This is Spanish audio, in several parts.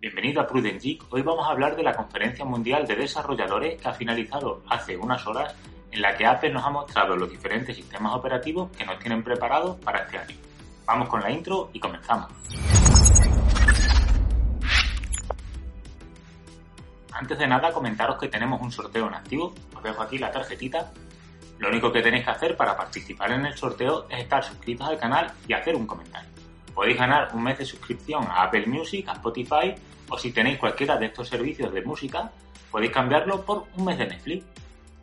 Bienvenido a Prudent Geek. Hoy vamos a hablar de la Conferencia Mundial de Desarrolladores que ha finalizado hace unas horas en la que Apple nos ha mostrado los diferentes sistemas operativos que nos tienen preparados para este año. Vamos con la intro y comenzamos. Antes de nada, comentaros que tenemos un sorteo en activo. Os dejo aquí la tarjetita. Lo único que tenéis que hacer para participar en el sorteo es estar suscritos al canal y hacer un comentario. Podéis ganar un mes de suscripción a Apple Music, a Spotify o si tenéis cualquiera de estos servicios de música, podéis cambiarlo por un mes de Netflix.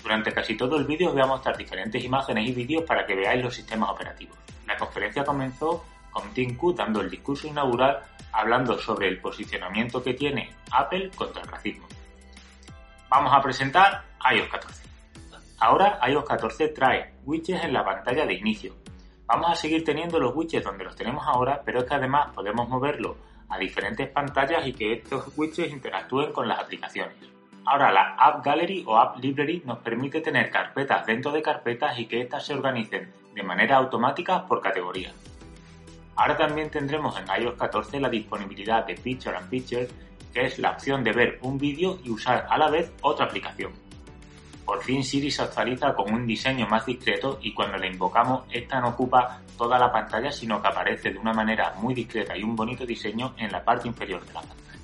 Durante casi todo el vídeo os voy a mostrar diferentes imágenes y vídeos para que veáis los sistemas operativos. La conferencia comenzó con Tim Cook dando el discurso inaugural hablando sobre el posicionamiento que tiene Apple contra el racismo. Vamos a presentar iOS 14. Ahora iOS 14 trae widgets en la pantalla de inicio, Vamos a seguir teniendo los widgets donde los tenemos ahora, pero es que además podemos moverlo a diferentes pantallas y que estos widgets interactúen con las aplicaciones. Ahora la App Gallery o App Library nos permite tener carpetas dentro de carpetas y que éstas se organicen de manera automática por categoría. Ahora también tendremos en iOS 14 la disponibilidad de Picture and Picture, que es la opción de ver un vídeo y usar a la vez otra aplicación. Por fin Siri se actualiza con un diseño más discreto y cuando la invocamos, esta no ocupa toda la pantalla, sino que aparece de una manera muy discreta y un bonito diseño en la parte inferior de la pantalla.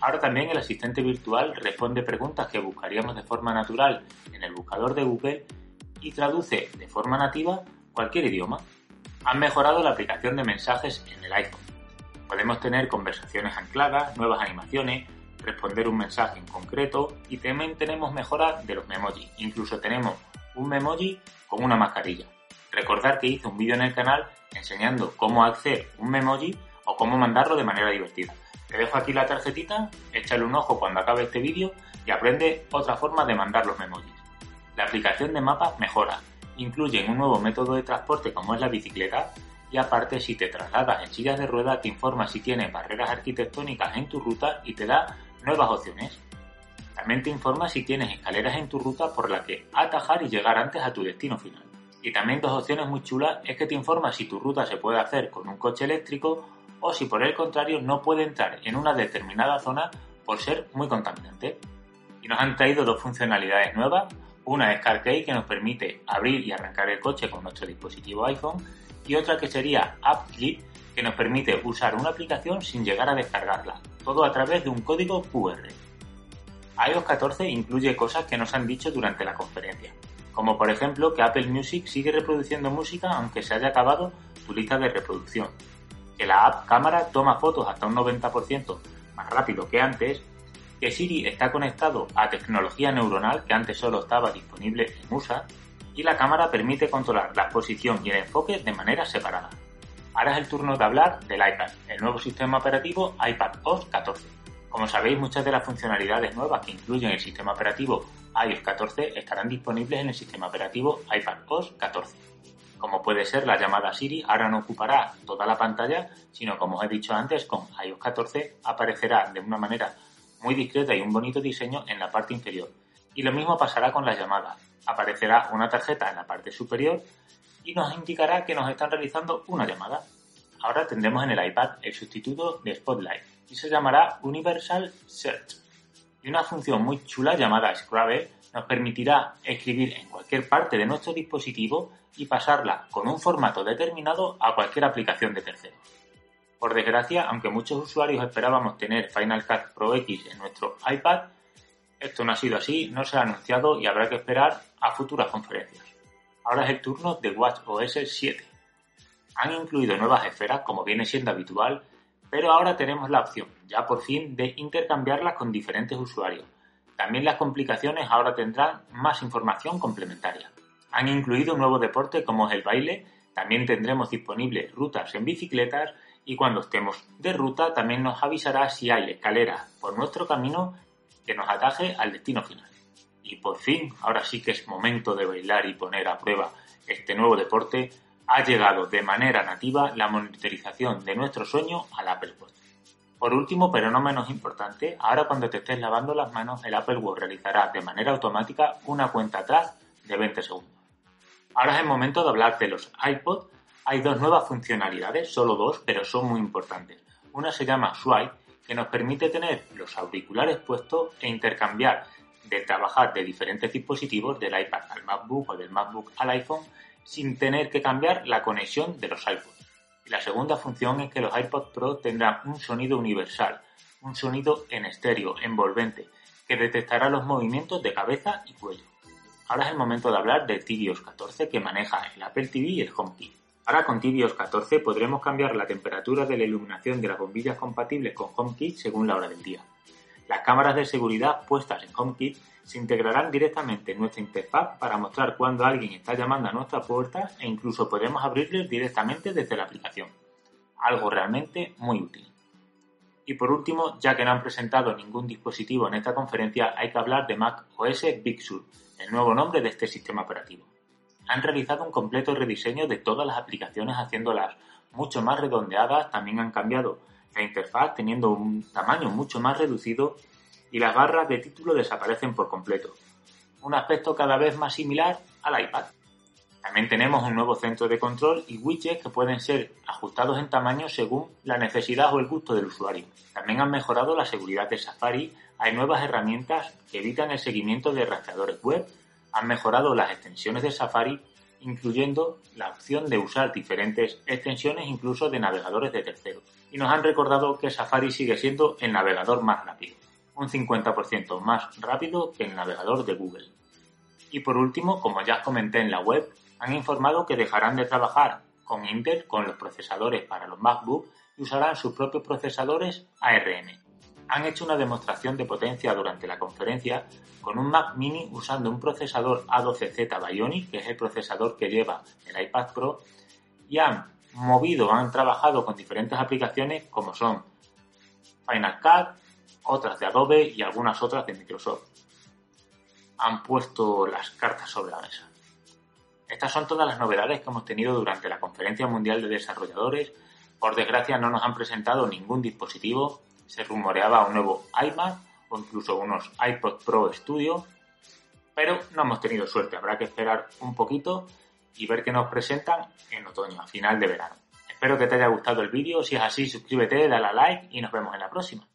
Ahora también el asistente virtual responde preguntas que buscaríamos de forma natural en el buscador de Google y traduce de forma nativa cualquier idioma. Han mejorado la aplicación de mensajes en el iPhone. Podemos tener conversaciones ancladas, nuevas animaciones, responder un mensaje en concreto y también tenemos mejoras de los memojis. Incluso tenemos un memoji con una mascarilla. Recordar que hice un vídeo en el canal enseñando cómo hacer un memoji o cómo mandarlo de manera divertida. Te dejo aquí la tarjetita, échale un ojo cuando acabe este vídeo y aprende otra forma de mandar los memojis. La aplicación de mapas mejora, incluye un nuevo método de transporte como es la bicicleta y aparte si te trasladas en sillas de ruedas te informa si tienes barreras arquitectónicas en tu ruta y te da nuevas opciones. También te informa si tienes escaleras en tu ruta por la que atajar y llegar antes a tu destino final. Y también dos opciones muy chulas es que te informa si tu ruta se puede hacer con un coche eléctrico o si por el contrario no puede entrar en una determinada zona por ser muy contaminante. Y nos han traído dos funcionalidades nuevas. Una es CarKey que nos permite abrir y arrancar el coche con nuestro dispositivo iPhone y otra que sería App Clip que nos permite usar una aplicación sin llegar a descargarla, todo a través de un código QR. iOS 14 incluye cosas que nos han dicho durante la conferencia, como por ejemplo que Apple Music sigue reproduciendo música aunque se haya acabado tu lista de reproducción, que la app cámara toma fotos hasta un 90% más rápido que antes, que Siri está conectado a tecnología neuronal que antes solo estaba disponible en USA, y la cámara permite controlar la posición y el enfoque de manera separada. Ahora es el turno de hablar del iPad, el nuevo sistema operativo iPad OS 14. Como sabéis, muchas de las funcionalidades nuevas que incluyen el sistema operativo iOS 14 estarán disponibles en el sistema operativo iPad OS 14. Como puede ser la llamada Siri, ahora no ocupará toda la pantalla, sino como os he dicho antes, con iOS 14 aparecerá de una manera muy discreta y un bonito diseño en la parte inferior. Y lo mismo pasará con la llamada. Aparecerá una tarjeta en la parte superior y nos indicará que nos están realizando una llamada. Ahora tendremos en el iPad el sustituto de Spotlight y se llamará Universal Search. Y una función muy chula llamada Scrabble nos permitirá escribir en cualquier parte de nuestro dispositivo y pasarla con un formato determinado a cualquier aplicación de terceros. Por desgracia, aunque muchos usuarios esperábamos tener Final Cut Pro X en nuestro iPad, esto no ha sido así, no se ha anunciado y habrá que esperar a futuras conferencias. Ahora es el turno de WatchOS 7. Han incluido nuevas esferas, como viene siendo habitual, pero ahora tenemos la opción, ya por fin, de intercambiarlas con diferentes usuarios. También las complicaciones ahora tendrán más información complementaria. Han incluido un nuevo deporte como es el baile, también tendremos disponibles rutas en bicicletas y cuando estemos de ruta también nos avisará si hay escaleras por nuestro camino que nos ataje al destino final. Y por fin, ahora sí que es momento de bailar y poner a prueba este nuevo deporte, ha llegado de manera nativa la monitorización de nuestro sueño al Apple Watch. Por último, pero no menos importante, ahora cuando te estés lavando las manos, el Apple Watch realizará de manera automática una cuenta atrás de 20 segundos. Ahora es el momento de hablar de los iPod. Hay dos nuevas funcionalidades, solo dos, pero son muy importantes. Una se llama Swipe, que nos permite tener los auriculares puestos e intercambiar de trabajar de diferentes dispositivos del iPad al MacBook o del MacBook al iPhone sin tener que cambiar la conexión de los iPods. Y la segunda función es que los iPod Pro tendrán un sonido universal, un sonido en estéreo, envolvente, que detectará los movimientos de cabeza y cuello. Ahora es el momento de hablar del tvOS 14 que maneja el Apple TV y el HomeKit. Ahora con tvOS 14 podremos cambiar la temperatura de la iluminación de las bombillas compatibles con HomeKit según la hora del día. Las cámaras de seguridad puestas en HomeKit se integrarán directamente en nuestra interfaz para mostrar cuando alguien está llamando a nuestra puerta e incluso podemos abrirles directamente desde la aplicación. Algo realmente muy útil. Y por último, ya que no han presentado ningún dispositivo en esta conferencia, hay que hablar de Mac OS Big Sur, el nuevo nombre de este sistema operativo. Han realizado un completo rediseño de todas las aplicaciones haciéndolas mucho más redondeadas, también han cambiado la interfaz teniendo un tamaño mucho más reducido y las barras de título desaparecen por completo. Un aspecto cada vez más similar al iPad. También tenemos un nuevo centro de control y widgets que pueden ser ajustados en tamaño según la necesidad o el gusto del usuario. También han mejorado la seguridad de Safari, hay nuevas herramientas que evitan el seguimiento de rastreadores web, han mejorado las extensiones de Safari, incluyendo la opción de usar diferentes extensiones incluso de navegadores de terceros. Y nos han recordado que Safari sigue siendo el navegador más rápido un 50% más rápido que el navegador de Google. Y por último, como ya os comenté en la web, han informado que dejarán de trabajar con Intel con los procesadores para los MacBook y usarán sus propios procesadores ARM. Han hecho una demostración de potencia durante la conferencia con un Mac mini usando un procesador A12Z Bionic, que es el procesador que lleva el iPad Pro, y han movido, han trabajado con diferentes aplicaciones como son Final Cut, otras de Adobe y algunas otras de Microsoft. Han puesto las cartas sobre la mesa. Estas son todas las novedades que hemos tenido durante la Conferencia Mundial de Desarrolladores. Por desgracia no nos han presentado ningún dispositivo. Se rumoreaba un nuevo iMac o incluso unos iPod Pro Studio. Pero no hemos tenido suerte. Habrá que esperar un poquito y ver qué nos presentan en otoño, a final de verano. Espero que te haya gustado el vídeo. Si es así, suscríbete, dale a like y nos vemos en la próxima.